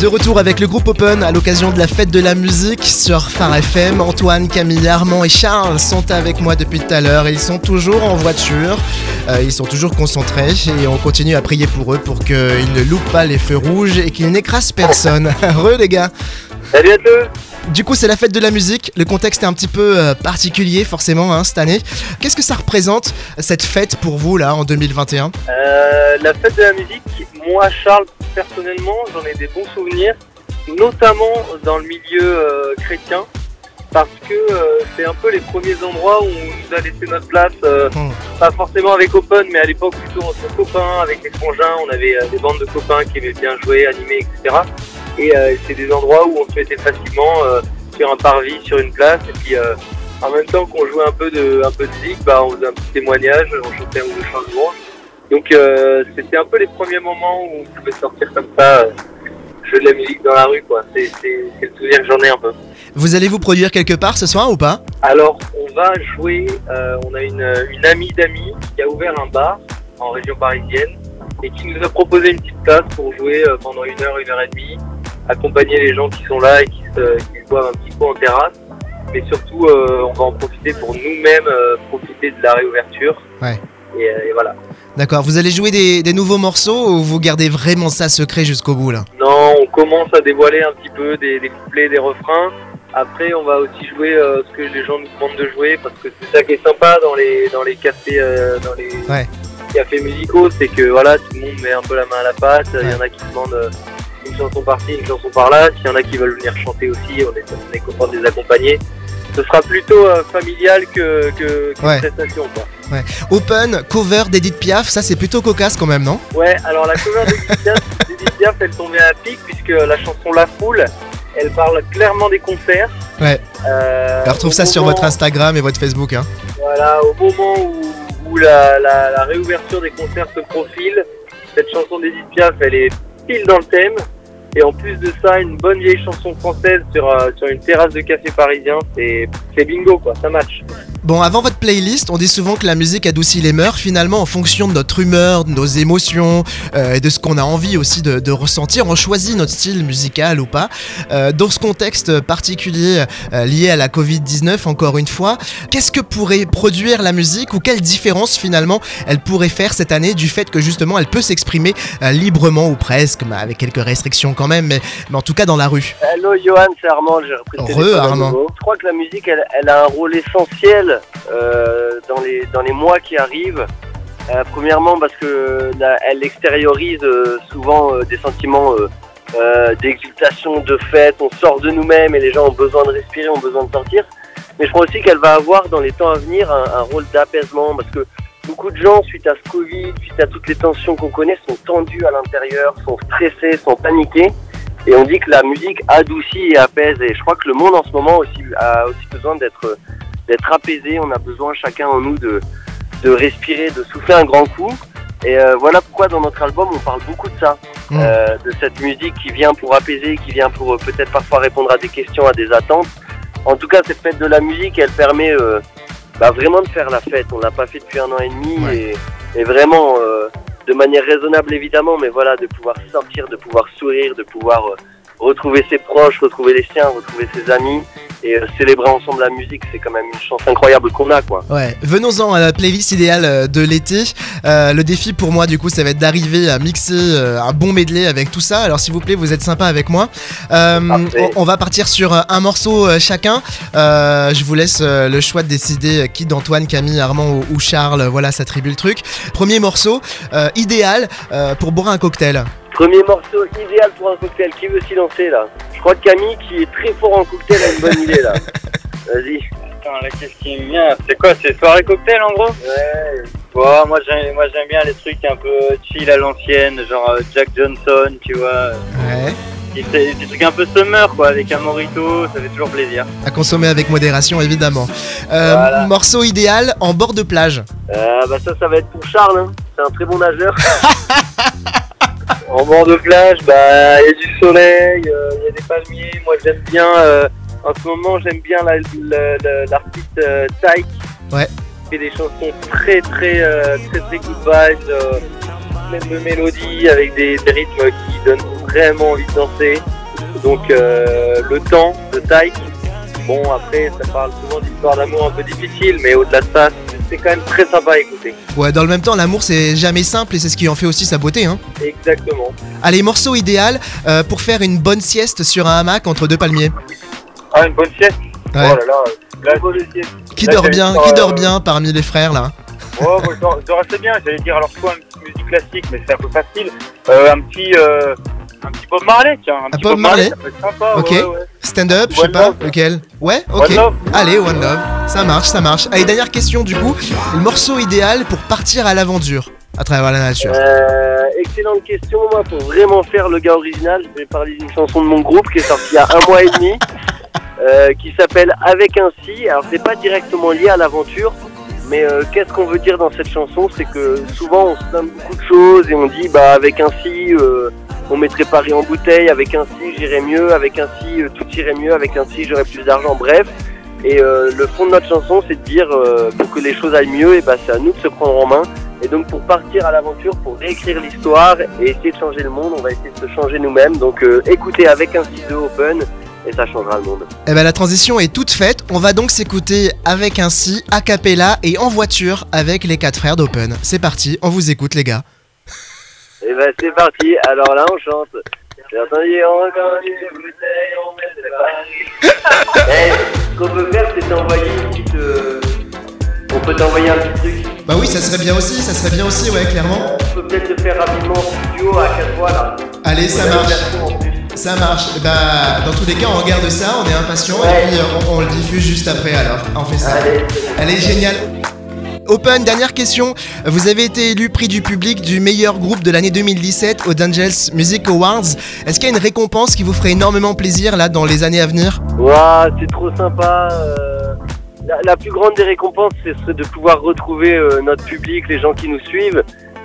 De retour avec le groupe Open à l'occasion de la fête de la musique sur Phare FM. Antoine, Camille, Armand et Charles sont avec moi depuis tout à l'heure. Ils sont toujours en voiture, euh, ils sont toujours concentrés et on continue à prier pour eux pour qu'ils ne loupent pas les feux rouges et qu'ils n'écrasent personne. Heureux les gars Salut à tous Du coup, c'est la fête de la musique. Le contexte est un petit peu euh, particulier, forcément, hein, cette année. Qu'est-ce que ça représente, cette fête, pour vous, là, en 2021 Euh, La fête de la musique, moi Charles, personnellement, j'en ai des bons souvenirs, notamment dans le milieu euh, chrétien, parce que c'est un peu les premiers endroits où on nous a laissé notre place, Hmm. pas forcément avec Open, mais à l'époque plutôt entre copains, avec les frangins, on avait des bandes de copains qui aimaient bien jouer, animer, etc. Et euh, c'est des endroits où on se mettait facilement euh, sur un parvis, sur une place, et puis euh, en même temps qu'on jouait un peu de, un peu de musique, bah, on faisait un petit témoignage, on chantait un ou deux louange. Donc euh, c'était un peu les premiers moments où on pouvait sortir comme ça, euh, jouer de la musique dans la rue, quoi. C'est c'est- c'est le souvenir que j'en ai un peu. Vous allez vous produire quelque part ce soir ou pas? Alors, on va jouer. euh, on a une, une amie d'amis qui a ouvert un bar en région parisienne et qui nous a proposé une petite place pour jouer euh, pendant une heure, une heure et demie, accompagner les gens qui sont là et qui se, qui se boivent un petit coup en terrasse. Mais surtout, euh, on va en profiter pour nous-mêmes euh, profiter de la réouverture. Ouais. Et, euh, et voilà. D'accord, vous allez jouer des, des nouveaux morceaux ou vous gardez vraiment ça secret jusqu'au bout, là? Non, on commence à dévoiler un petit peu des, des couplets, des refrains. Après, on va aussi jouer euh, ce que les gens nous demandent de jouer parce que c'est ça qui est sympa dans les dans les cafés euh, dans les Ouais. cafés musicaux, c'est que voilà, tout le monde met un peu la main à la pâte. Il y en a qui demandent une chanson par-ci, une chanson par-là. S'il y en a qui veulent venir chanter aussi, on est, on est content de les accompagner. Ce sera plutôt euh, familial que, que Ouais. prestation. Quoi. Open, cover d'Edith Piaf, ça c'est plutôt cocasse quand même, non? Ouais, alors la cover d'Edith Piaf, Piaf, elle tombait à pic puisque la chanson La Foule, elle parle clairement des concerts. Ouais. Euh, On retrouve au ça sur votre Instagram et votre Facebook. Hein. Voilà, au moment où, où la, la- la réouverture des concerts se profile, cette chanson d'Edith Piaf, elle est pile dans le thème. Et en plus de ça, une bonne vieille chanson française sur, euh, sur une terrasse de café parisien, c'est bingo quoi, ça match. Bon, avant votre playlist, on dit souvent que la musique adoucit les mœurs. Finalement, en fonction de notre humeur, de nos émotions euh, et de ce qu'on a envie aussi de, de ressentir, on choisit notre style musical ou pas. Euh, dans ce contexte particulier euh, lié à la Covid-19, encore une fois, qu'est-ce que pourrait produire la musique ou quelle différence finalement elle pourrait faire cette année du fait que justement elle peut s'exprimer librement ou presque, mais avec quelques restrictions quand même, mais, mais en tout cas dans la rue. Hello Johan, c'est Armand, j'ai repris le Re, Armand. Je crois que la musique, elle, elle a un rôle essentiel euh, dans, les, dans les mois qui arrivent. Euh, premièrement parce que elle extériorise euh, souvent des sentiments d'exultation, de fête, on sort de nous-mêmes et les gens ont besoin de respirer, ont besoin de sortir. Mais je crois aussi qu'elle va avoir dans les temps à venir un, un rôle d'apaisement parce que beaucoup de gens, suite à ce Covid, suite à toutes les tensions qu'on connaît, sont tendus à l'intérieur, sont stressés, sont paniqués. Et on dit que la musique adoucit et apaise. Et je crois que le monde en ce moment aussi a aussi besoin d'être d'être apaisé. On a besoin chacun en nous de, de respirer, de souffler un grand coup. Et euh, voilà pourquoi dans notre album on parle beaucoup de ça, Mm. Euh, de cette musique qui vient pour apaiser, qui vient pour euh, peut-être parfois répondre à des questions, à des attentes. En tout cas, cette fête de la musique, elle permet euh, bah, vraiment de faire la fête. On l'a pas fait depuis un an et demi Ouais. et, et vraiment euh, de manière raisonnable évidemment, mais voilà, de pouvoir sortir, de pouvoir sourire, de pouvoir euh, retrouver ses proches, retrouver les siens, retrouver ses amis et euh, célébrer ensemble la musique, c'est quand même une chance incroyable qu'on a quoi. Ouais, venons-en à la playlist idéale euh, de l'été. Euh, le défi pour moi, du coup, ça va être d'arriver à mixer euh, un bon medley avec tout ça. Alors, s'il vous plaît, vous êtes sympa avec moi. On, on va partir sur un morceau chacun. Je vous laisse le choix de décider qui d'Antoine, Camille, Armand ou, ou Charles. Voilà, ça tribue le truc. Premier morceau, idéal pour boire un cocktail. Premier morceau idéal pour un cocktail, qui veut s'y lancer là? Je crois que Camille qui est très fort en cocktail a une bonne idée là. Vas-y. Attends, là, qu'est-ce qui me vient? C'est quoi C'est soirée cocktail en gros? Ouais. Bon, moi j'aime, moi j'aime bien les trucs un peu chill à l'ancienne, genre euh, Jack Johnson, tu vois. Ouais. Et c'est des trucs un peu summer quoi, avec un morito, ça fait toujours plaisir. À consommer avec modération, évidemment. Euh, Voilà. Morceau idéal en bord de plage. Euh, bah ça, ça va être pour Charles. hein. C'est un très bon nageur. en bord de plage, bah il y a du soleil, euh, il y a des palmiers. Moi j'aime bien. euh, en ce moment, j'aime bien la- la- la- l'artiste euh, Tyke. Ouais. Qui fait des chansons très très très très, good vibes, pleines de mélodies avec des, des rythmes qui donnent vraiment envie de danser. Donc le temps de Taïk. Bon après ça parle souvent d'histoires d'amour un peu difficiles, mais au-delà de ça, c'est quand même très sympa à écouter. Ouais, dans le même temps, l'amour c'est jamais simple et c'est ce qui en fait aussi sa beauté. Hein. Exactement. Allez, morceau idéal euh, pour faire une bonne sieste sur un hamac entre deux palmiers. Ah une bonne sieste? Ouais. Oh là là, là, une bonne sieste. Qui Là, dort bien Qui euh, dort bien parmi les frères là? Oh, moi, je dors- je dors assez bien, j'allais dire alors soit une petite musique classique, mais c'est un peu facile. Euh, un petit euh, un petit Bob Marley, tiens. Un, petit Bob Marley ça sympa, Ok. ouais, ouais. Stand up, je sais pas, Love. lequel Ouais, ok. One Love. Allez, One Love, ça marche, ça marche. Allez, dernière question du coup. Le morceau idéal pour partir à l'aventure à travers la nature. Euh, excellente question. Moi, pour vraiment faire le gars original, je vais parler d'une chanson de mon groupe qui est sortie il y a un mois et demi, euh, qui s'appelle Avec un si. Alors, c'est pas directement lié à l'aventure, mais euh, qu'est-ce qu'on veut dire dans cette chanson? C'est que souvent, on se donne beaucoup de choses et on dit, bah, avec un si, euh, on mettrait Paris en bouteille. Avec un si, j'irais mieux. Avec un si, euh, tout irait mieux. Avec un si, j'aurais plus d'argent. Bref. Et euh, le fond de notre chanson, c'est de dire, euh, pour que les choses aillent mieux, et bah, c'est à nous de se prendre en main. Et donc pour partir à l'aventure, pour réécrire l'histoire et essayer de changer le monde, on va essayer de se changer nous-mêmes. Donc écoutez avec un ciseau open et ça changera le monde. Eh ben la transition est toute faite. On va donc s'écouter avec un si, a cappella et en voiture avec les quatre frères d'Open. C'est parti, on vous écoute les gars. Et ben c'est parti, alors là on chante. J'ai entendu encore une bouteille, on met Paris. Eh, ce qu'on peut faire c'est t'envoyer une petite... euh, On peut t'envoyer un petit truc. Bah oui, ça serait bien aussi, ça serait bien aussi, ouais, clairement. On peut peut-être le faire rapidement en studio à quatre voix là. Allez, ça marche. Ça marche. Eh Bah, dans tous les cas, on regarde ça, on est impatient Ouais. et puis euh, on, on le diffuse juste après alors. On fait ça. Allez. Géniale. Open, dernière question. Vous avez été élu prix du public du meilleur groupe de l'année 2017 aux Dangels Music Awards. Est-ce qu'il y a une récompense qui vous ferait énormément plaisir là dans les années à venir? Ouah, c'est trop sympa. euh, La, plus grande des récompenses, ce serait de pouvoir retrouver euh, notre public, les gens qui nous suivent.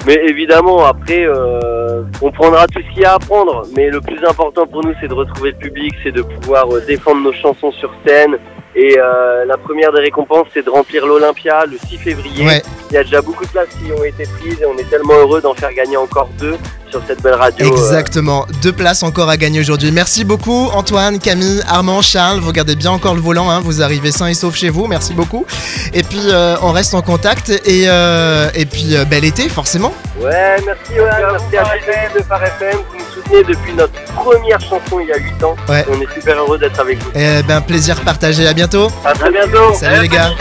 Mais évidemment, après, euh, on prendra tout ce qu'il y a à prendre. Mais le plus important pour nous, c'est de retrouver le public, c'est de pouvoir défendre nos chansons sur scène. Et euh, la première des récompenses, c'est de remplir l'Olympia le 6 février. Ouais, Il y a déjà beaucoup de places qui ont été prises et on est tellement heureux d'en faire gagner encore deux sur cette belle radio. euh, exactement. Deux places encore à gagner aujourd'hui. Merci beaucoup Antoine, Camille, Armand, Charles. Vous gardez bien encore le volant, hein. vous arrivez sain et sauf chez vous. Merci beaucoup. Et puis euh, on reste en contact et, et puis bel été forcément. Ouais, merci, ouais, merci à tous de Phare FM soutenez depuis notre première chanson il y a 8 ans. Ouais. On est super heureux d'être avec vous. Et ben plaisir partagé. À bientôt. À très bientôt. Salut les gars.